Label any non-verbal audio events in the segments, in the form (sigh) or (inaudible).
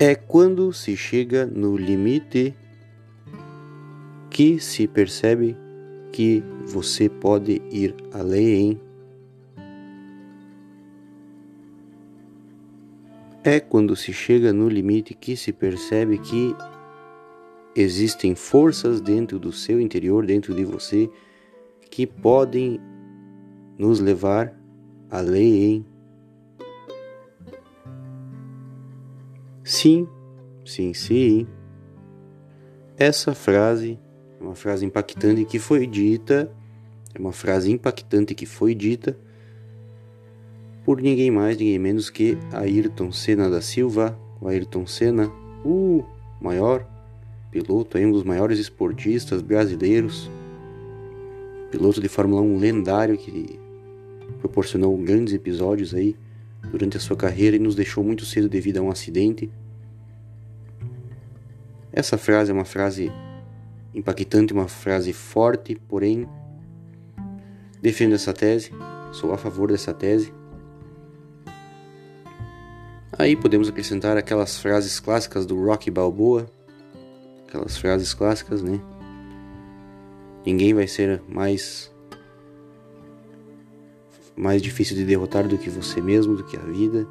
É quando se chega no limite que se percebe que você pode ir além. É quando se chega no limite que se percebe que existem forças dentro do seu interior, dentro de você, que podem nos levar além. Sim, sim, sim. Essa frase é uma frase impactante que foi dita, é uma frase impactante que foi dita por ninguém mais, ninguém menos que Ayrton Senna da Silva, o Ayrton Senna, o maior piloto, um dos maiores esportistas brasileiros, piloto de Fórmula 1 lendário que proporcionou grandes episódios aí durante a sua carreira e nos deixou muito cedo devido a um acidente. Essa frase é uma frase impactante, uma frase forte, porém defendo essa tese, sou a favor dessa tese. Aí podemos acrescentar aquelas frases clássicas do Rock Balboa, aquelas frases clássicas, né? Ninguém vai ser mais mais difícil de derrotar do que você mesmo, do que a vida.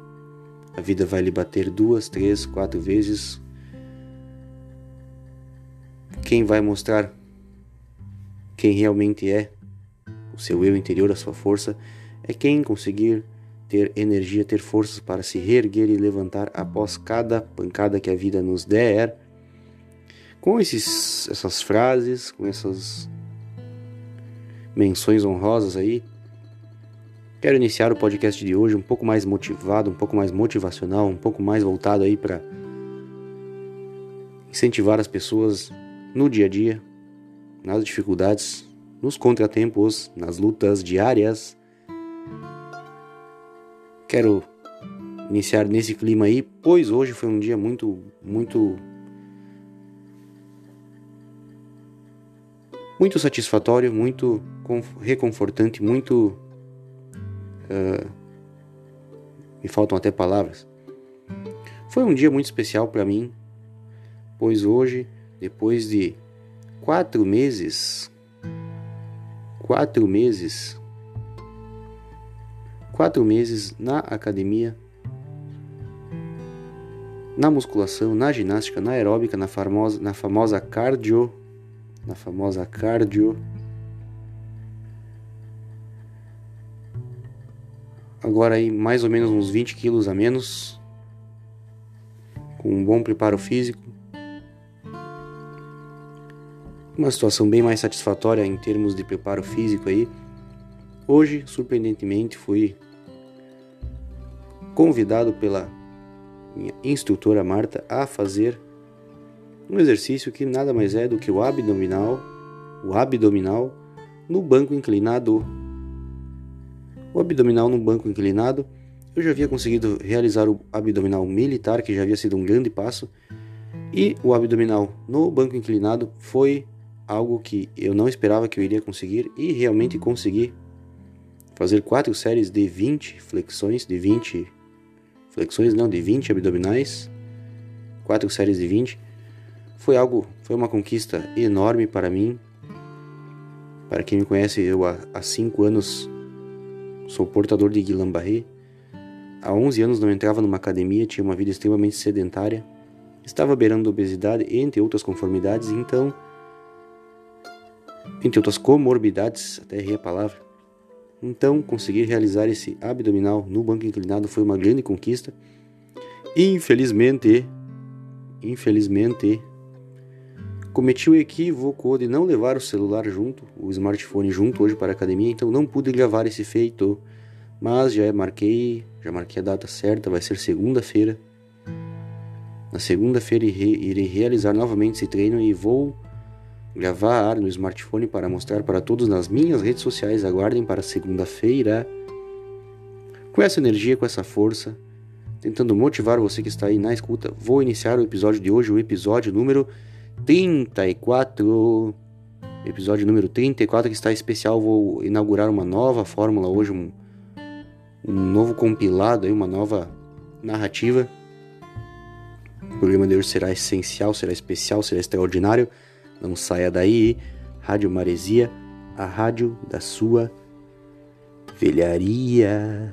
A vida vai lhe bater duas, três, quatro vezes. Quem vai mostrar quem realmente é, o seu eu interior, a sua força, é quem conseguir ter energia, ter forças para se reerguer e levantar após cada pancada que a vida nos der. Com esses, essas frases, com essas menções honrosas aí, Quero iniciar o podcast de hoje um pouco mais motivado, um pouco mais motivacional, um pouco mais voltado aí para incentivar as pessoas no dia a dia, nas dificuldades, nos contratempos, nas lutas diárias. Quero iniciar nesse clima aí, pois hoje foi um dia muito, muito muito satisfatório, muito reconfortante, muito Uh, me faltam até palavras. Foi um dia muito especial para mim, pois hoje, depois de quatro meses, quatro meses, quatro meses na academia, na musculação, na ginástica, na aeróbica, na famosa, na famosa cardio, na famosa cardio, agora aí mais ou menos uns 20 quilos a menos, com um bom preparo físico, uma situação bem mais satisfatória em termos de preparo físico aí. Hoje, surpreendentemente, fui convidado pela minha instrutora Marta a fazer um exercício que nada mais é do que o abdominal, o abdominal no banco inclinado o abdominal no banco inclinado, eu já havia conseguido realizar o abdominal militar, que já havia sido um grande passo, e o abdominal no banco inclinado foi algo que eu não esperava que eu iria conseguir e realmente consegui fazer quatro séries de 20 flexões, de 20 flexões, não, de 20 abdominais, quatro séries de 20. Foi algo, foi uma conquista enorme para mim. Para quem me conhece, eu há 5 anos Sou portador de Guillain-Barré. Há 11 anos não entrava numa academia, tinha uma vida extremamente sedentária. Estava beirando obesidade, entre outras conformidades, então... Entre outras comorbidades, até errei a palavra. Então, conseguir realizar esse abdominal no banco inclinado foi uma grande conquista. Infelizmente, infelizmente, cometi o equívoco de não levar o celular junto, o smartphone junto hoje para a academia, então não pude gravar esse feito. Mas já marquei, já marquei a data certa, vai ser segunda-feira. Na segunda-feira irei realizar novamente esse treino e vou gravar no smartphone para mostrar para todos nas minhas redes sociais. Aguardem para segunda-feira. Com essa energia, com essa força, tentando motivar você que está aí na escuta, vou iniciar o episódio de hoje, o episódio número 34, episódio número 34 que está especial. Vou inaugurar uma nova fórmula hoje, um, um novo compilado, aí, uma nova narrativa O programa de hoje será essencial, será especial, será extraordinário. Não saia daí. Rádio Maresia, a rádio da sua velharia.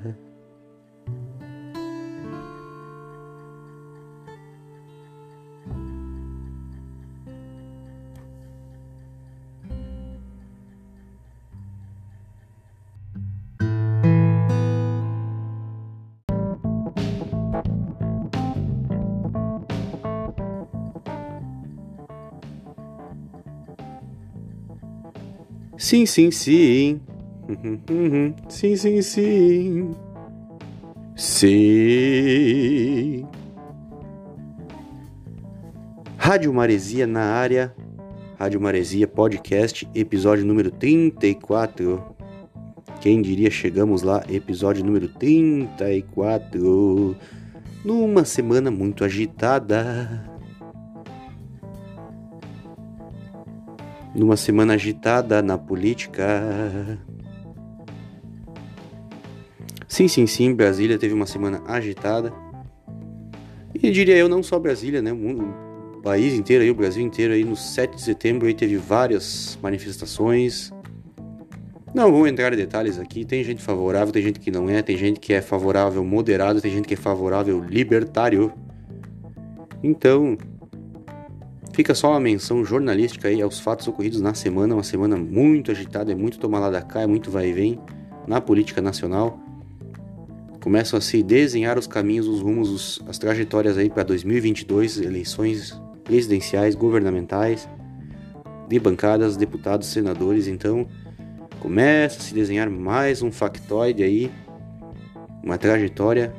Sim, sim, sim. (laughs) Sim, sim, sim. Sim. Rádio Maresia na área. Rádio Maresia Podcast, episódio número 34. Quem diria chegamos lá, episódio número 34. Numa semana muito agitada. Numa semana agitada na política. Sim, sim, sim, Brasília teve uma semana agitada. E diria eu, não só Brasília, né? O país inteiro aí, o Brasil inteiro aí, no 7 de setembro aí teve várias manifestações. Não vou entrar em detalhes aqui, tem gente favorável, tem gente que não é, tem gente que é favorável moderado, tem gente que é favorável libertário. Então, Fica só uma menção jornalística aí aos fatos ocorridos na semana, uma semana muito agitada, é muito tomar lá da cá, é muito vai e vem na política nacional. Começam a se desenhar os caminhos, os rumos, os, as trajetórias aí para 2022, eleições presidenciais, governamentais, de bancadas, deputados, senadores. Então, começa a se desenhar mais um factoide aí, uma trajetória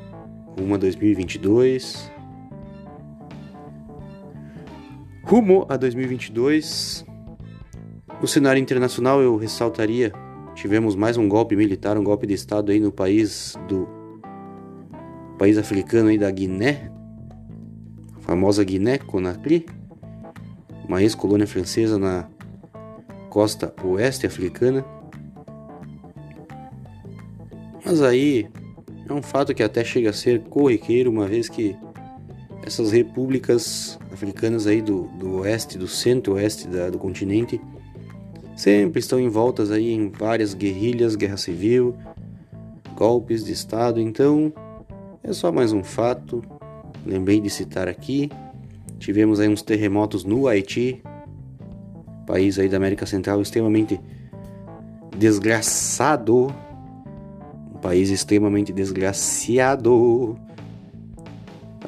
rumo a 2022 Rumo a 2022, no cenário internacional eu ressaltaria, tivemos mais um golpe militar, um golpe de estado aí no país do país africano aí da Guiné, a famosa Guiné Conakry, uma ex-colônia francesa na costa oeste africana. Mas aí é um fato que até chega a ser corriqueiro, uma vez que essas repúblicas africanas aí do, do oeste, do centro-oeste do continente, sempre estão envoltas aí em várias guerrilhas, guerra civil, golpes de estado. Então, é só mais um fato. Lembrei de citar aqui. Tivemos aí uns terremotos no Haiti, país aí da América Central extremamente desgraçado, um país extremamente desgraciado.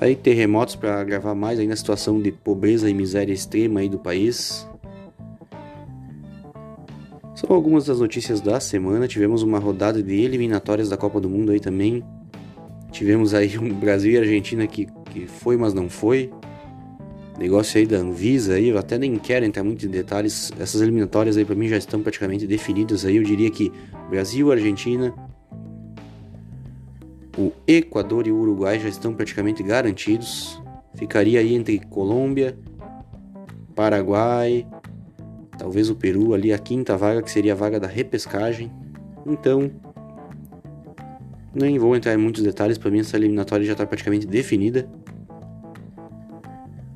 Aí terremotos para agravar mais ainda a situação de pobreza e miséria extrema aí do país. São algumas das notícias da semana. Tivemos uma rodada de eliminatórias da Copa do Mundo aí também. Tivemos aí um (laughs) Brasil e Argentina que, que foi, mas não foi. Negócio aí da Anvisa aí, eu até nem quero entrar muito em detalhes. Essas eliminatórias aí para mim já estão praticamente definidas aí. Eu diria que Brasil, Argentina, o Equador e o Uruguai já estão praticamente garantidos. Ficaria aí entre Colômbia, Paraguai, talvez o Peru ali a quinta vaga, que seria a vaga da repescagem. Então, nem vou entrar em muitos detalhes, para mim essa eliminatória já está praticamente definida.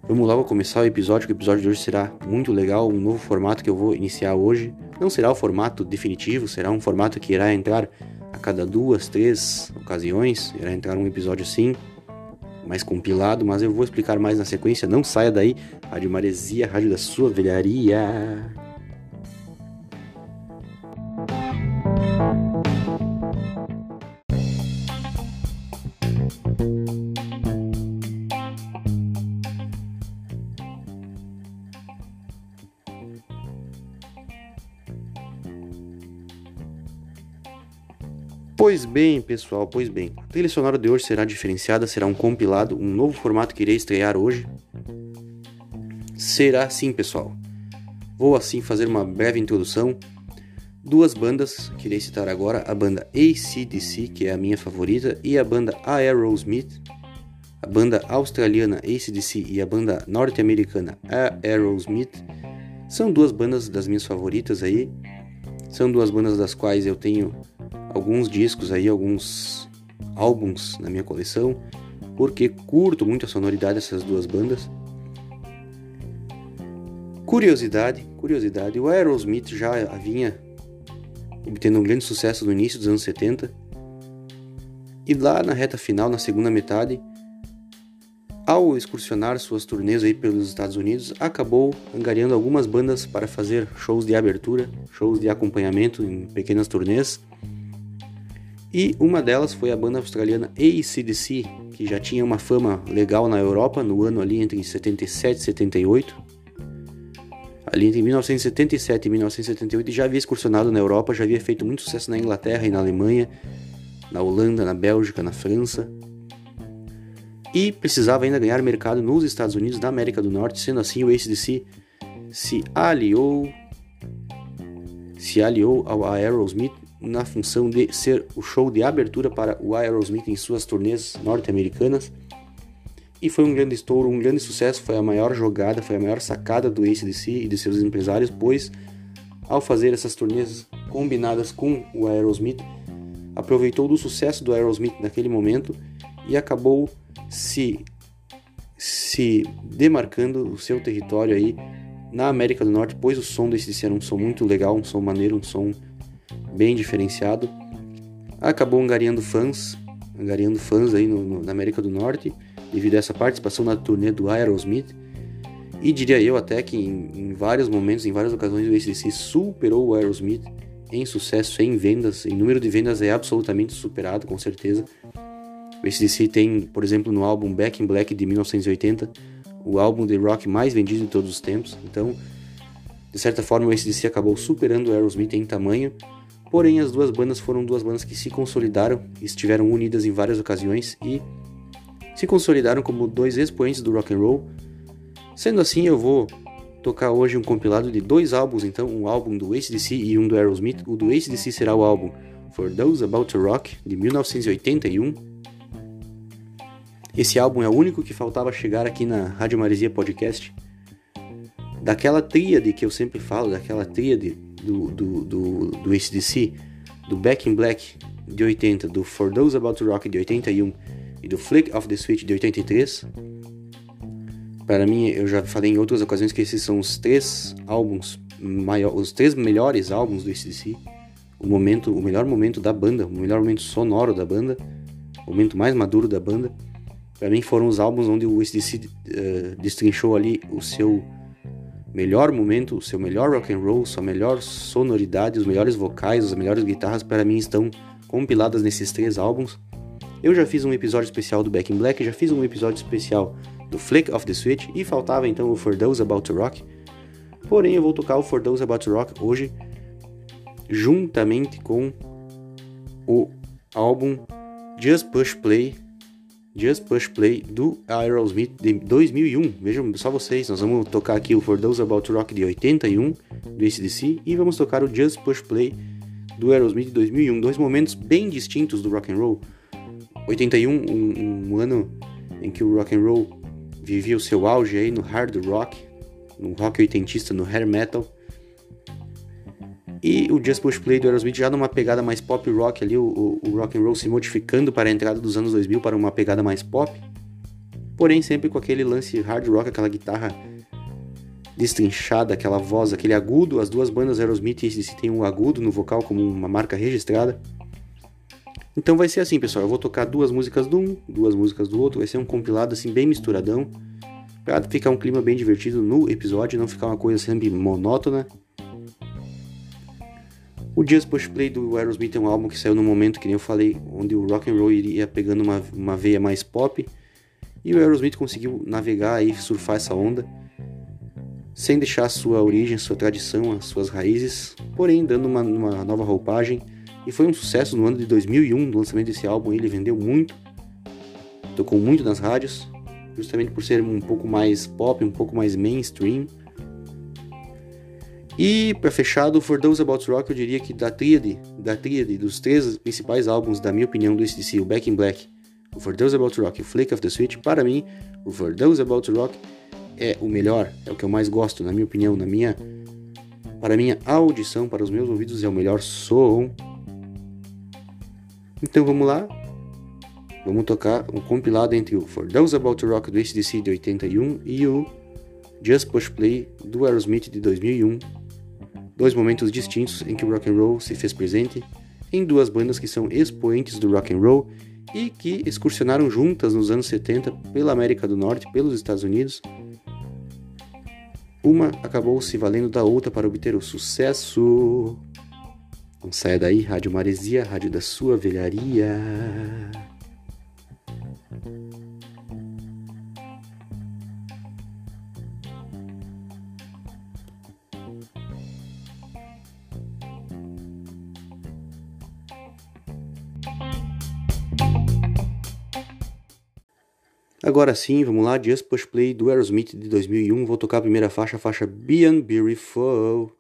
Vamos logo começar o episódio, que o episódio de hoje será muito legal, um novo formato que eu vou iniciar hoje. Não será o formato definitivo, será um formato que irá entrar a cada duas, três ocasiões. Irá entrar um episódio assim, mais compilado, mas eu vou explicar mais na sequência. Não saia daí, Rádio Maresia, Rádio da sua velharia. Bem, pessoal, pois bem. A sonora de hoje será diferenciada, será um compilado, um novo formato que irei estrear hoje. Será assim, pessoal. Vou assim fazer uma breve introdução. Duas bandas que irei citar agora, a banda ACDC, que é a minha favorita, e a banda Aerosmith. A banda australiana ACDC e a banda norte-americana Aerosmith são duas bandas das minhas favoritas aí. São duas bandas das quais eu tenho alguns discos aí, alguns álbuns na minha coleção. porque curto muito a sonoridade dessas duas bandas. Curiosidade, curiosidade, o Aerosmith já vinha obtendo um grande sucesso no início dos anos 70. E lá na reta final, na segunda metade, ao excursionar suas turnês aí pelos Estados Unidos, acabou angariando algumas bandas para fazer shows de abertura, shows de acompanhamento em pequenas turnês. E uma delas foi a banda australiana ACDC, que já tinha uma fama legal na Europa no ano ali entre 77 e 78. Ali entre 1977 e 1978 já havia excursionado na Europa, já havia feito muito sucesso na Inglaterra e na Alemanha, na Holanda, na Bélgica, na França e precisava ainda ganhar mercado nos Estados Unidos da América do Norte, sendo assim o ACDC se aliou se aliou ao Aerosmith na função de ser o show de abertura para o Aerosmith em suas turnês norte-americanas. E foi um grande estouro, um grande sucesso, foi a maior jogada, foi a maior sacada do ACDC e de seus empresários, pois ao fazer essas turnês combinadas com o Aerosmith, aproveitou do sucesso do Aerosmith naquele momento e acabou se, se demarcando o seu território aí na América do Norte, pois o som desse era um som muito legal, um som maneiro, um som bem diferenciado. Acabou angariando fãs, angariando fãs aí no, no, na América do Norte, devido a essa participação na turnê do Aerosmith. E diria eu até que em, em vários momentos, em várias ocasiões, o ACDC superou o Aerosmith em sucesso, em vendas, em número de vendas é absolutamente superado, com certeza. O ACDC tem, por exemplo, no álbum Back in Black de 1980, o álbum de rock mais vendido de todos os tempos. Então, de certa forma, o ACDC acabou superando o Aerosmith em tamanho. Porém, as duas bandas foram duas bandas que se consolidaram, estiveram unidas em várias ocasiões e se consolidaram como dois expoentes do rock and roll. Sendo assim, eu vou tocar hoje um compilado de dois álbuns, então um álbum do ACDC e um do Aerosmith. O do ACDC será o álbum For Those About to Rock de 1981 esse álbum é o único que faltava chegar aqui na Rádio Maresia Podcast. Daquela tríade que eu sempre falo, daquela tríade do, do, do, do ACDC, do Back in Black de 80, do For Those About to Rock de 81 e do Flick of the Switch de 83. Para mim, eu já falei em outras ocasiões que esses são os três álbuns, maior, os três melhores álbuns do ACDC. O momento, o melhor momento da banda, o melhor momento sonoro da banda, o momento mais maduro da banda. Para mim foram os álbuns onde o ACDC uh, eh, destrinchou ali o seu melhor momento, o seu melhor rock and roll, sua melhor sonoridade, os melhores vocais, as melhores guitarras para mim estão compiladas nesses três álbuns. Eu já fiz um episódio especial do Back in Black, já fiz um episódio especial do Flick of the Switch e faltava então o For Those About to Rock. Porém, eu vou tocar o For Those About to Rock hoje juntamente com o álbum Just Push Play Just Push Play do Aerosmith de 2001. Vejam só vocês, nós vamos tocar aqui o For Those About Rock de 81 do ACDC e vamos tocar o Just Push Play do Aerosmith de 2001. Dois momentos bem distintos do rock and roll. 81, um, um ano em que o rock and roll vivia o seu auge aí no hard rock, no rock oitentista, no hair metal. E o Just Push Play do Aerosmith já numa pegada mais pop rock ali, o, o, rock and roll se modificando para a entrada dos anos 2000 para uma pegada mais pop. Porém sempre com aquele lance hard rock, aquela guitarra destrinchada, aquela voz, aquele agudo. As duas bandas Aerosmith e têm um agudo no vocal como uma marca registrada. Então vai ser assim, pessoal. Eu vou tocar duas músicas de um, duas músicas do outro. Vai ser um compilado assim bem misturadão. Pra ficar um clima bem divertido no episódio, não ficar uma coisa sempre monótona. O Just Push Play do Aerosmith é um álbum que saiu no momento, que nem eu falei, onde o rock and roll iria pegando uma, uma veia mais pop. E o Aerosmith conseguiu navegar e surfar essa onda, sem deixar sua origem, sua tradição, as suas raízes, porém dando uma, uma nova roupagem. E foi um sucesso no ano de 2001, no lançamento desse álbum. Ele vendeu muito, tocou muito nas rádios, justamente por ser um pouco mais pop, um pouco mais mainstream. E para fechar do For Those About Rock, eu diria que da tríade, da tríade dos três principais álbuns, da minha opinião, do ACDC, o Back in Black, o For Those About Rock e o Flick of the Switch, para mim, o For Those About Rock é o melhor, é o que eu mais gosto, na minha opinião, na minha para minha audição, para os meus ouvidos é o melhor som. Então vamos lá. Vamos tocar um compilado entre o For Those About Rock do ACDC de 81 e o Just Push Play do Aerosmith de 2001. Dois momentos distintos em que o rock and roll se fez presente em duas bandas que são expoentes do rock and roll e que excursionaram juntas nos anos 70 pela América do Norte, pelos Estados Unidos. Uma acabou se valendo da outra para obter o sucesso. Não saia daí, Rádio Maresia, rádio da sua velharia. Agora sim, vamos lá, Just Push Play do Aerosmith de 2001. Vou tocar a primeira faixa, a faixa Beyond Beautiful.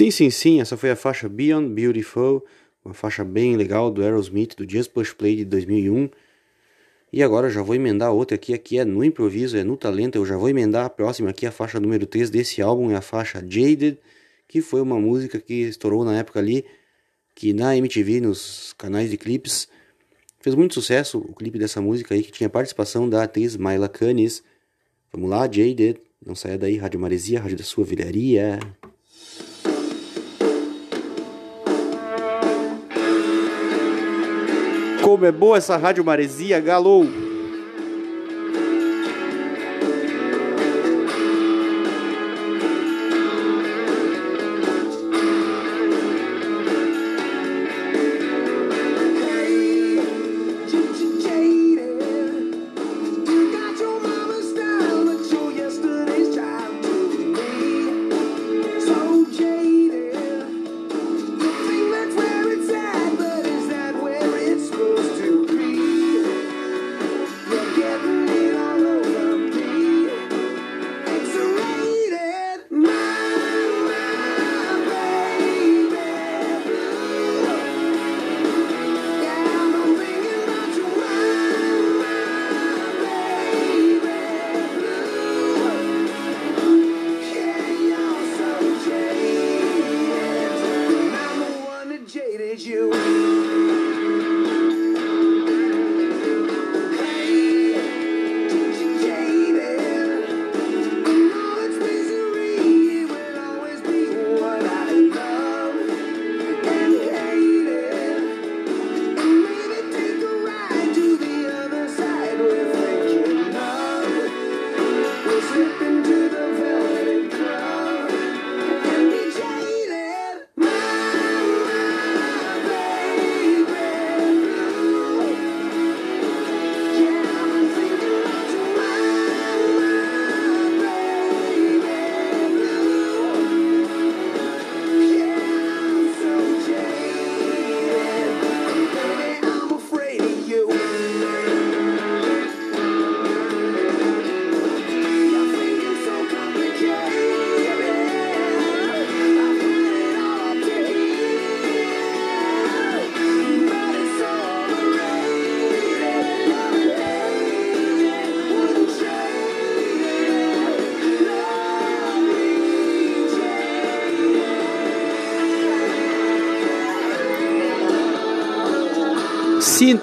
Sim, sim, sim, essa foi a faixa Beyond Beautiful, uma faixa bem legal do Aerosmith, do Just Push Play de 2001. E agora já vou emendar outra aqui, aqui é no improviso, é no talento, eu já vou emendar a próxima aqui, a faixa número 3 desse álbum, é a faixa Jaded, que foi uma música que estourou na época ali, que na MTV, nos canais de clipes, fez muito sucesso o clipe dessa música aí, que tinha participação da atriz Myla Canis. Vamos lá, Jaded, não saia daí, Rádio Maresia, Rádio da Sua Vilharia. Como é boa essa rádio maresia, galou!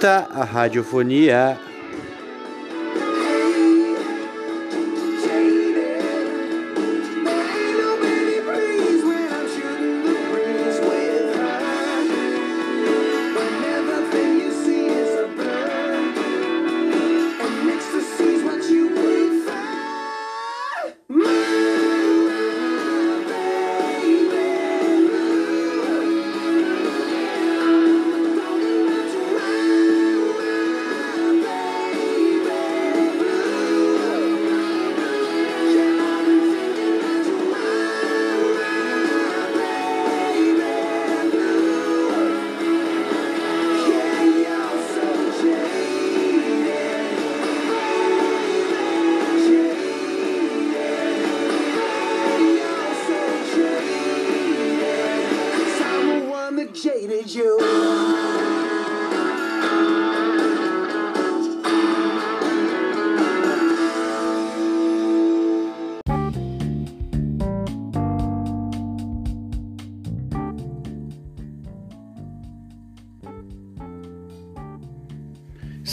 A radiofonia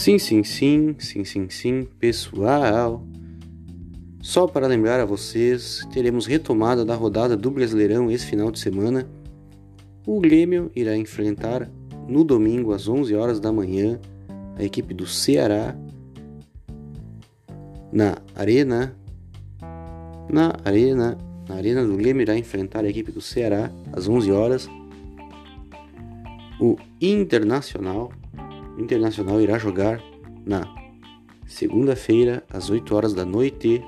Sim, sim, sim, sim, sim, sim, pessoal. Só para lembrar a vocês, teremos retomada da rodada do Brasileirão esse final de semana. O Grêmio irá enfrentar no domingo às 11 horas da manhã a equipe do Ceará na Arena na Arena na Arena do Grêmio irá enfrentar a equipe do Ceará às 11 horas. O Internacional Internacional irá jogar na segunda-feira, às 8 horas da noite.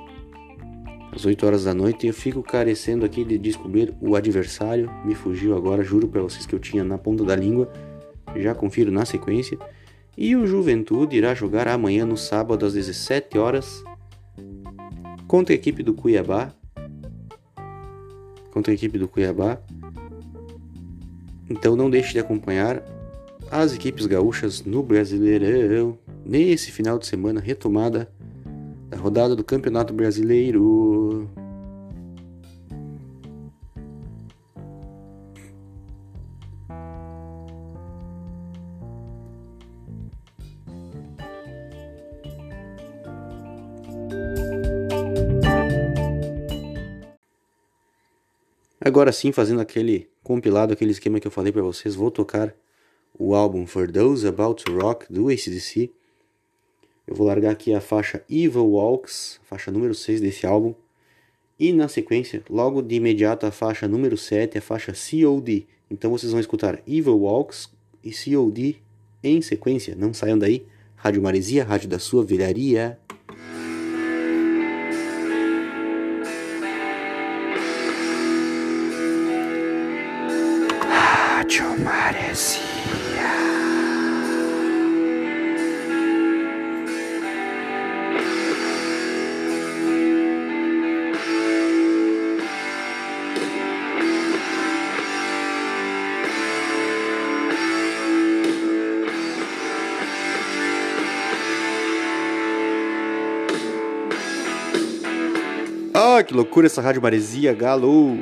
Às 8 horas da noite, eu fico carecendo aqui de descobrir o adversário. Me fugiu agora, juro para vocês que eu tinha na ponta da língua. Já confiro na sequência. E o Juventude irá jogar amanhã no sábado às 17 horas contra a equipe do Cuiabá. Contra a equipe do Cuiabá. Então não deixe de acompanhar as equipes gaúchas no Brasileirão. Nesse final de semana, retomada da rodada do Campeonato Brasileiro. Agora sim, fazendo aquele compilado, aquele esquema que eu falei para vocês, vou tocar o álbum For Those About to Rock do ACDC. Eu vou largar aqui a faixa Evil Walks, faixa número 6 desse álbum. E na sequência, logo de imediato, a faixa número 7, a faixa COD. Então vocês vão escutar Evil Walks e COD em sequência. Não saiam daí. Rádio Maresia, rádio da sua velharia. Loucura essa rádio maresia, galo!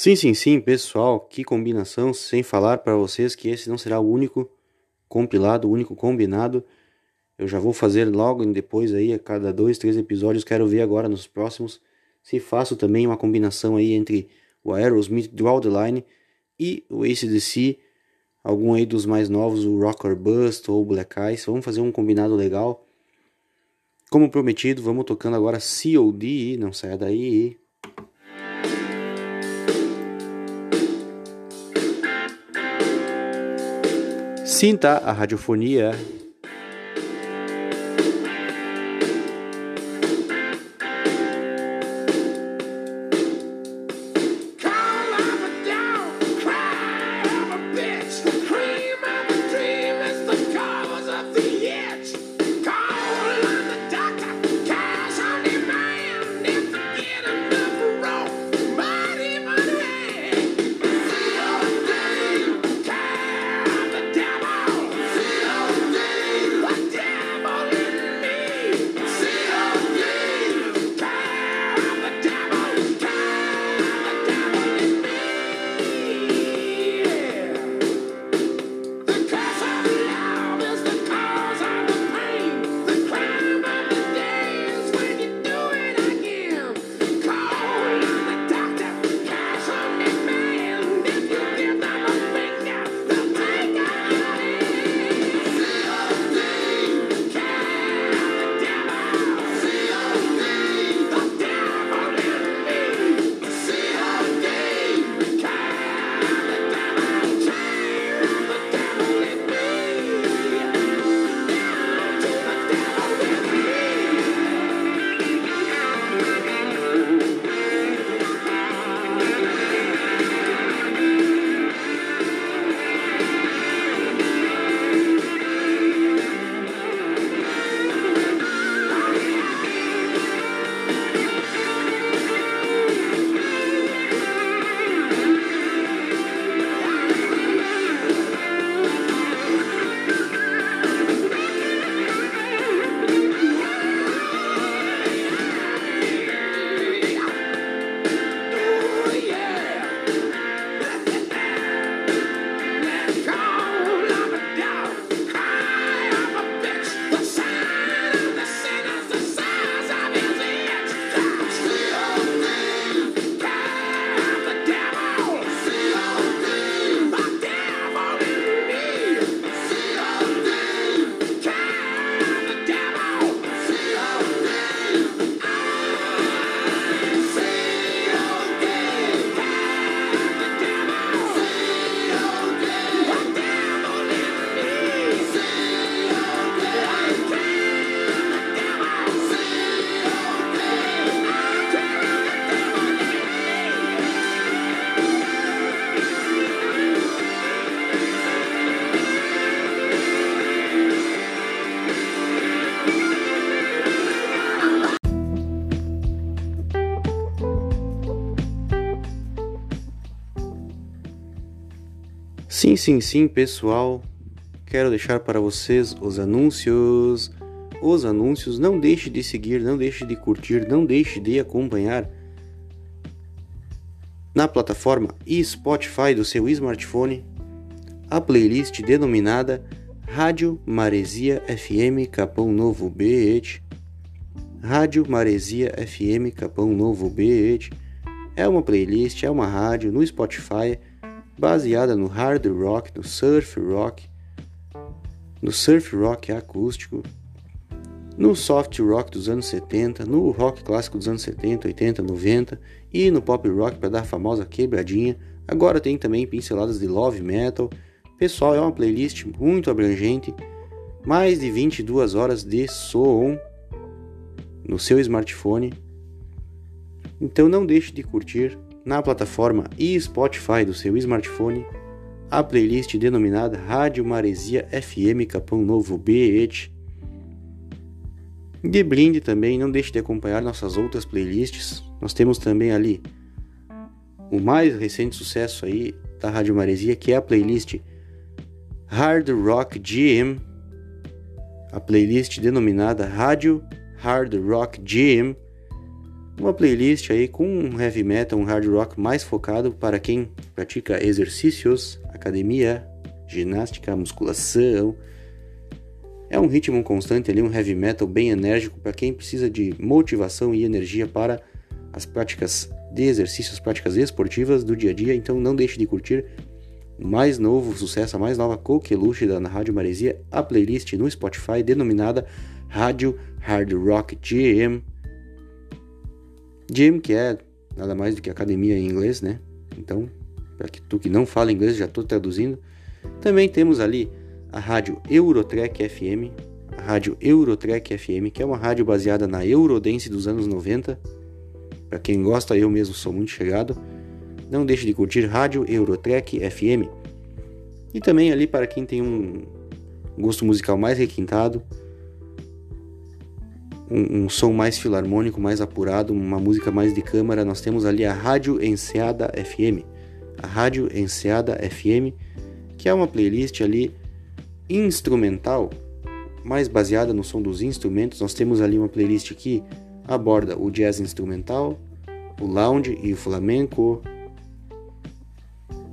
Sim, sim, sim, pessoal, que combinação, sem falar para vocês que esse não será o único compilado, o único combinado. Eu já vou fazer logo depois aí, a cada dois, três episódios, quero ver agora nos próximos se faço também uma combinação aí entre o Aerosmith Draw the Line e o ACDC, algum aí dos mais novos, o Rocker Bust ou Black Ice, vamos fazer um combinado legal. Como prometido, vamos tocando agora COD, não saia daí. Sinta a radiofonia. Sim, sim, sim, pessoal. Quero deixar para vocês os anúncios. Os anúncios, não deixe de seguir, não deixe de curtir, não deixe de acompanhar na plataforma e Spotify do seu smartphone a playlist denominada Rádio Maresia FM Capão Novo BET. Rádio Maresia FM Capão Novo BET é uma playlist, é uma rádio no Spotify baseada no hard rock, no surf rock, no surf rock acústico, no soft rock dos anos 70, no rock clássico dos anos 70, 80, 90 e no pop rock para dar a famosa quebradinha. Agora tem também pinceladas de love metal. Pessoal, é uma playlist muito abrangente, mais de 22 horas de som no seu smartphone. Então não deixe de curtir na plataforma e Spotify do seu smartphone a playlist denominada Rádio Maresia FM Capão Novo BET. De brinde também, não deixe de acompanhar nossas outras playlists. Nós temos também ali o mais recente sucesso aí da Rádio Maresia, que é a playlist Hard Rock GM, a playlist denominada Rádio Hard Rock GM uma playlist aí com um heavy metal, um hard rock mais focado para quem pratica exercícios, academia, ginástica, musculação. É um ritmo constante ali, um heavy metal bem enérgico para quem precisa de motivação e energia para as práticas de exercícios, práticas esportivas do dia a dia. Então não deixe de curtir o mais novo sucesso, a mais nova coqueluche da Rádio Maresia, a playlist no Spotify denominada Rádio Hard Rock GM. Gym, que é nada mais do que academia em inglês, né? Então, para que tu que não fala inglês, já estou traduzindo. Também temos ali a rádio Eurotrek FM, a rádio Eurotrek FM, que é uma rádio baseada na Eurodance dos anos 90. Para quem gosta, eu mesmo sou muito chegado. Não deixe de curtir Rádio Eurotrek FM. E também ali para quem tem um gosto musical mais requintado, um, um, som mais filarmônico, mais apurado, uma música mais de câmara, nós temos ali a Rádio Enseada FM. A Rádio Enseada FM, que é uma playlist ali instrumental, mais baseada no som dos instrumentos. Nós temos ali uma playlist que aborda o jazz instrumental, o lounge e o flamenco.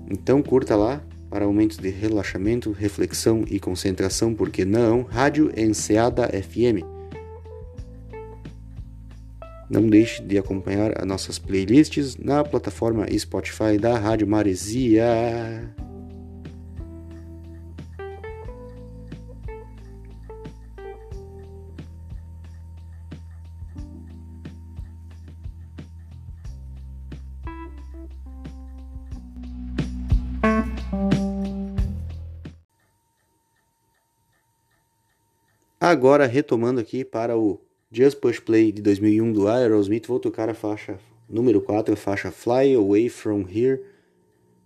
Então curta lá para momentos de relaxamento, reflexão e concentração, porque não? Rádio Enseada FM. Não deixe de acompanhar as nossas playlists na plataforma Spotify da Rádio Maresia. Agora retomando aqui para o Just Push Play de 2001 do Aerosmith, vou tocar a faixa número 4, a faixa Fly Away From Here,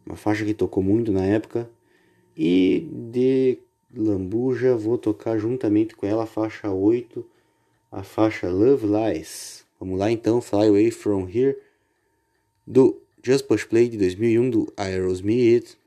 uma faixa que tocou muito na época. E de Lambuja vou tocar juntamente com ela a faixa 8, a faixa Love Lies. Vamos lá então, Fly Away From Here do Just Push Play de 2001 do Aerosmith.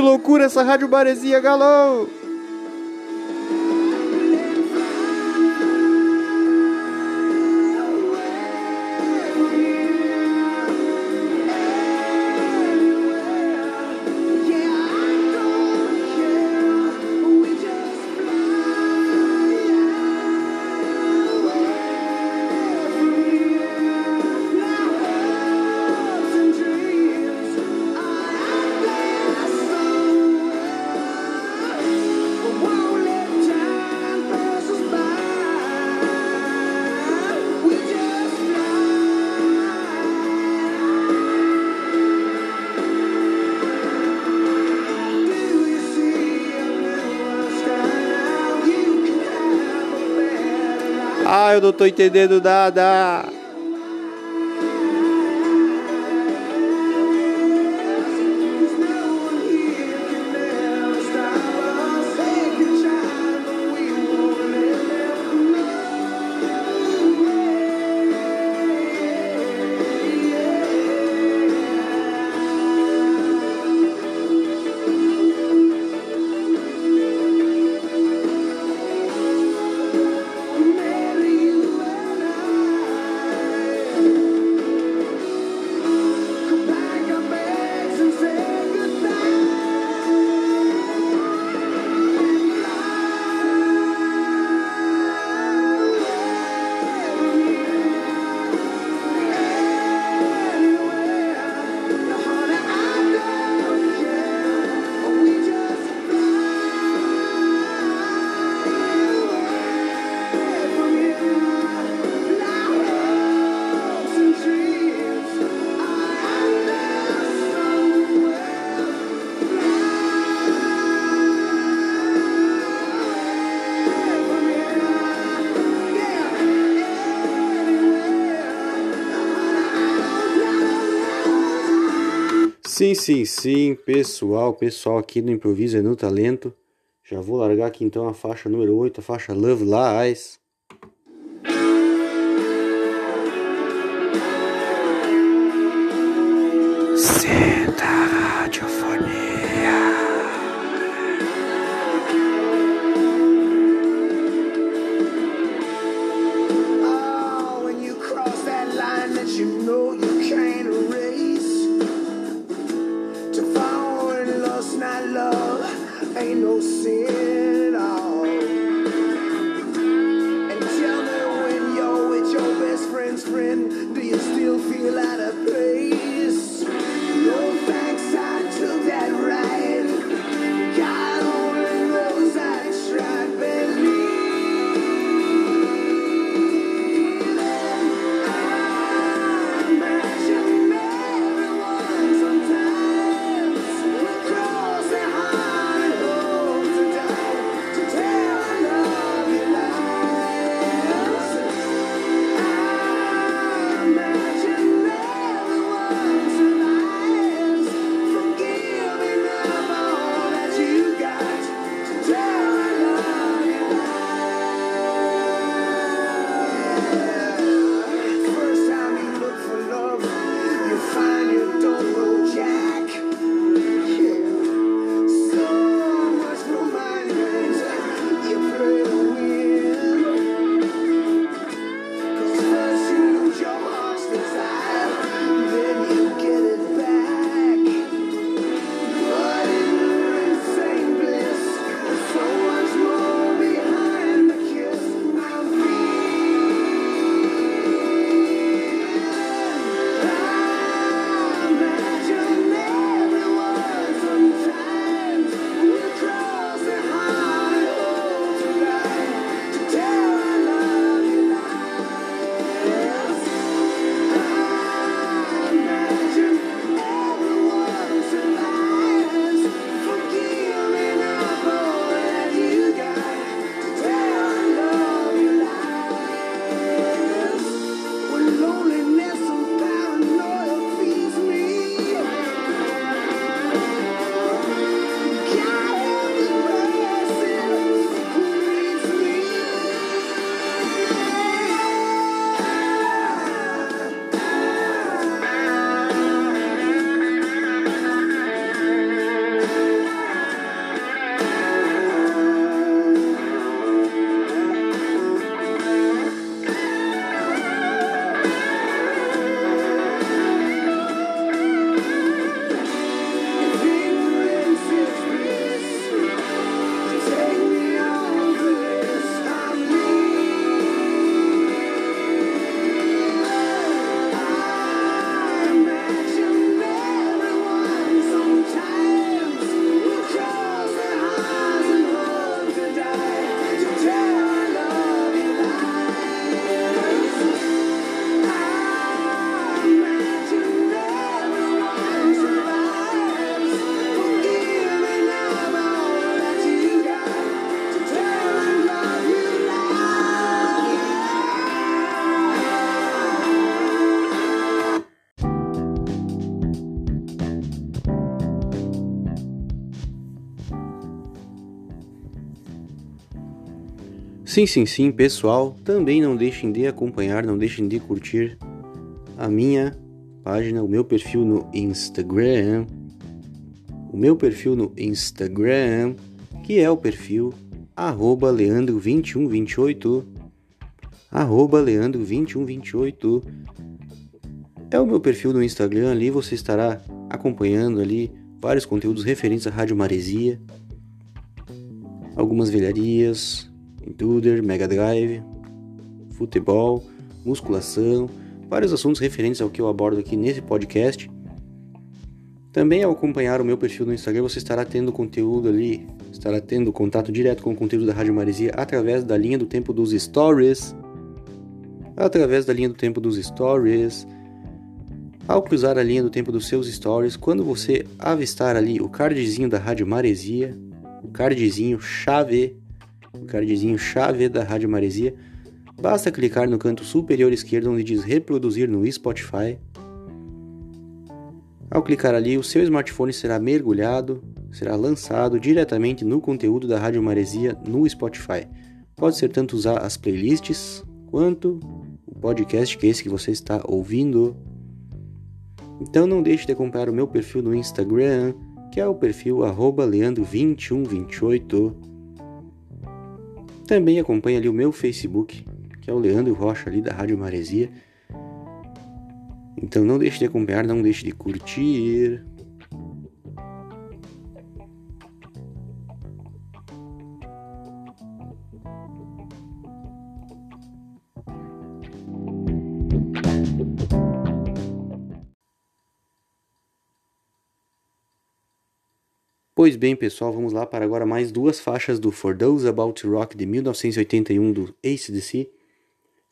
Loucura essa Rádio Baresia, galão! Eu não tô entendendo nada. Sim, sim, sim, pessoal, pessoal aqui no Improviso e no Talento. Já vou largar aqui então a faixa número 8, a faixa Love Lies. Sim, sim, sim, pessoal, também não deixem de acompanhar, não deixem de curtir a minha página, o meu perfil no Instagram. O meu perfil no Instagram, que é o perfil arroba leandro2128 arroba leandro2128 é o meu perfil no Instagram, ali você estará acompanhando ali vários conteúdos referentes à Rádio Maresia, algumas velharias, Intruder, Mega Drive, futebol, musculação, vários assuntos referentes ao que eu abordo aqui nesse podcast. Também ao acompanhar o meu perfil no Instagram, você estará tendo conteúdo ali, estará tendo contato direto com o conteúdo da Rádio Maresia através da linha do tempo dos stories. Através da linha do tempo dos stories ao cruzar a linha do tempo dos seus stories, quando você avistar ali o cardzinho da Rádio Maresia, o cardzinho chave, o cardzinho chave da Rádio Maresia, basta clicar no canto superior esquerdo onde diz reproduzir no Spotify. Ao clicar ali, o seu smartphone será mergulhado, será lançado diretamente no conteúdo da Rádio Maresia no Spotify. Pode ser tanto usar as playlists quanto o podcast que é esse que você está ouvindo. Então não deixe de acompanhar o meu perfil no Instagram, que é o perfil leandro2128. Também acompanhe ali o meu Facebook, que é o Leandro Rocha ali da Rádio Maresia. Então não deixe de acompanhar, não deixe de curtir. Pois bem, pessoal, vamos lá para agora mais duas faixas do For Those About Rock de 1981 do ACDC.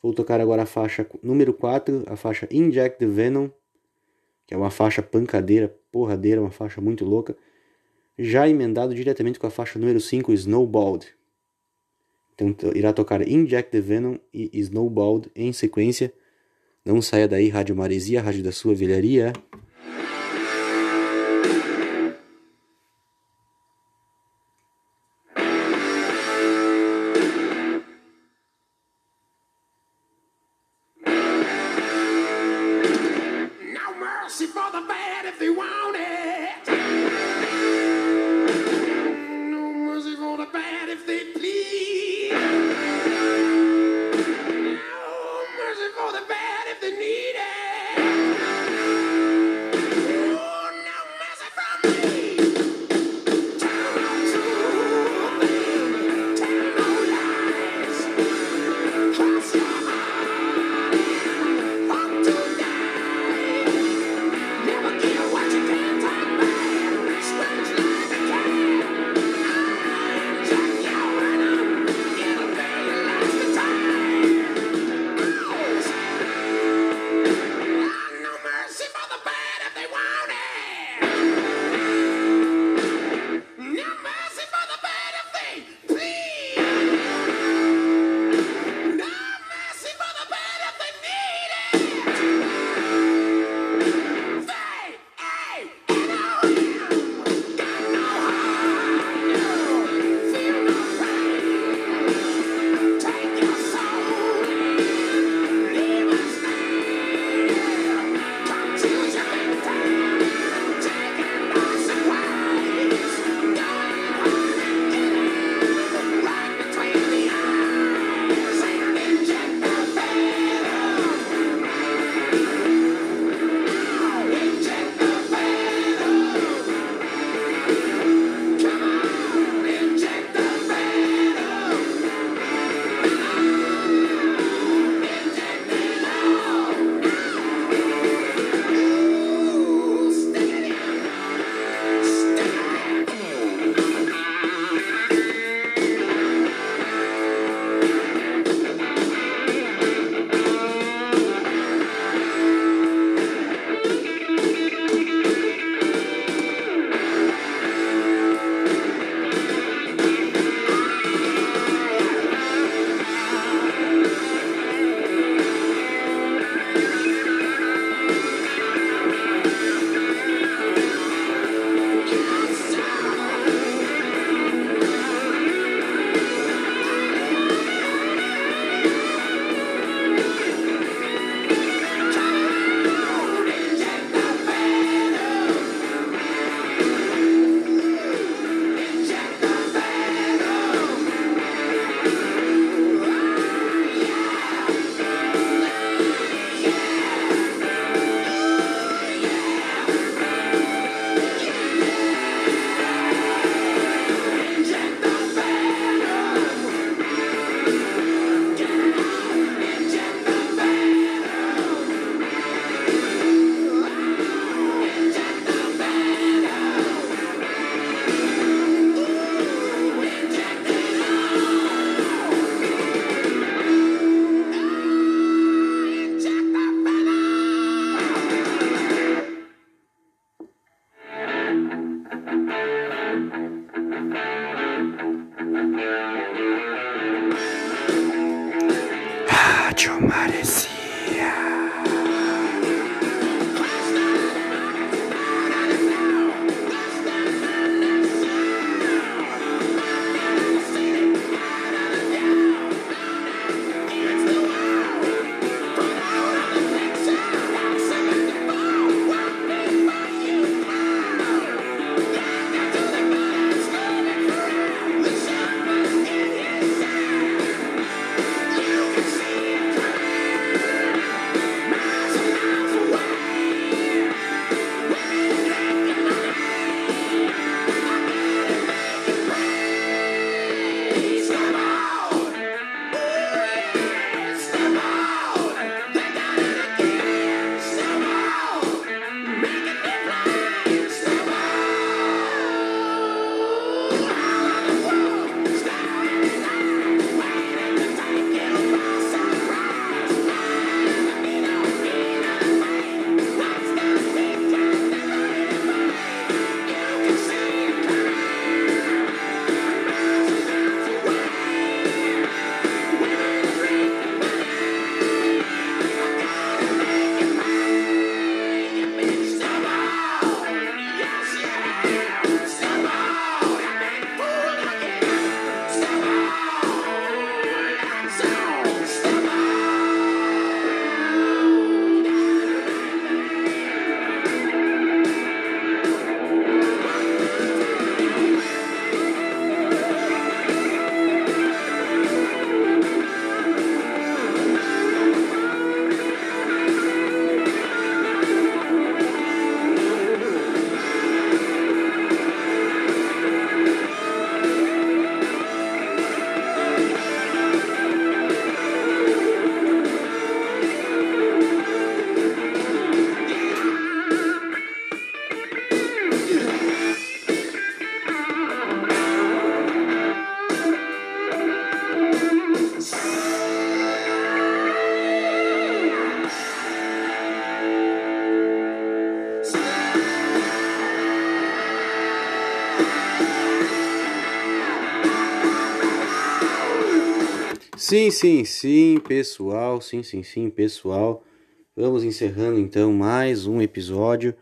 Vou tocar agora a faixa número 4, a faixa Inject the Venom, que é uma faixa pancadeira, porradeira, uma faixa muito louca, já emendado diretamente com a faixa número 5, Snowballed. Então irá tocar Inject the Venom e Snowballed em sequência. Não saia daí, Rádio Maresia, Rádio da sua velharia. if they want it. Sim, sim, sim, pessoal. Sim, sim, sim, pessoal. Vamos encerrando então mais um episódio.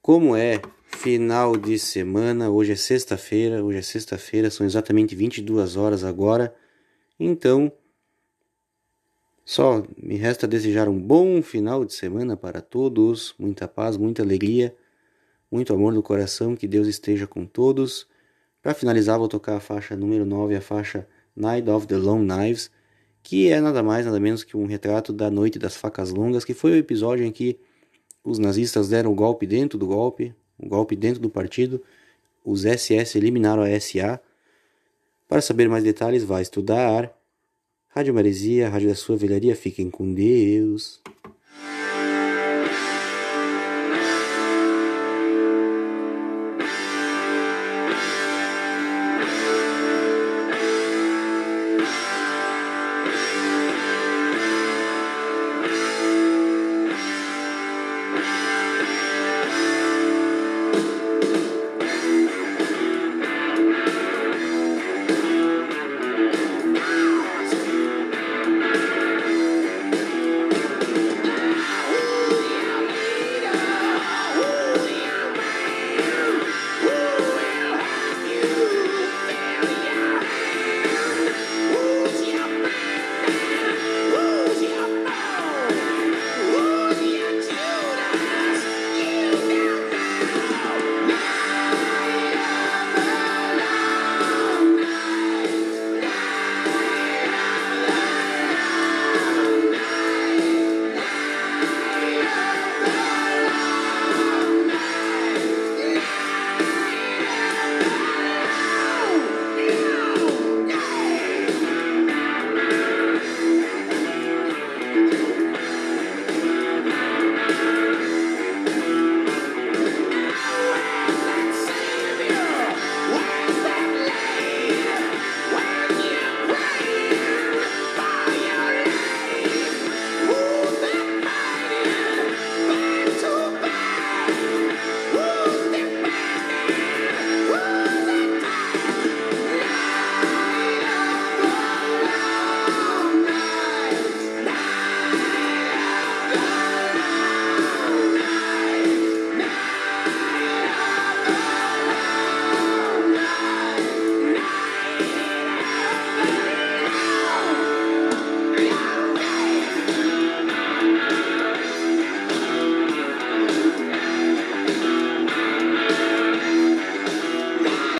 Como é final de semana, hoje é sexta-feira, hoje é sexta-feira, são exatamente 22 horas agora. Então, só me resta desejar um bom final de semana para todos, muita paz, muita alegria, muito amor no coração, que Deus esteja com todos. Para finalizar, vou tocar a faixa número 9, a faixa Night of the Long Knives, que é nada mais nada menos que um retrato da Noite das Facas Longas, que foi o episódio em que os nazistas deram o golpe dentro do golpe, o golpe dentro do partido, os SS eliminaram a SA. Para saber mais detalhes, vá estudar. Rádio Maresia, Rádio da Sua Velharia, fiquem com Deus.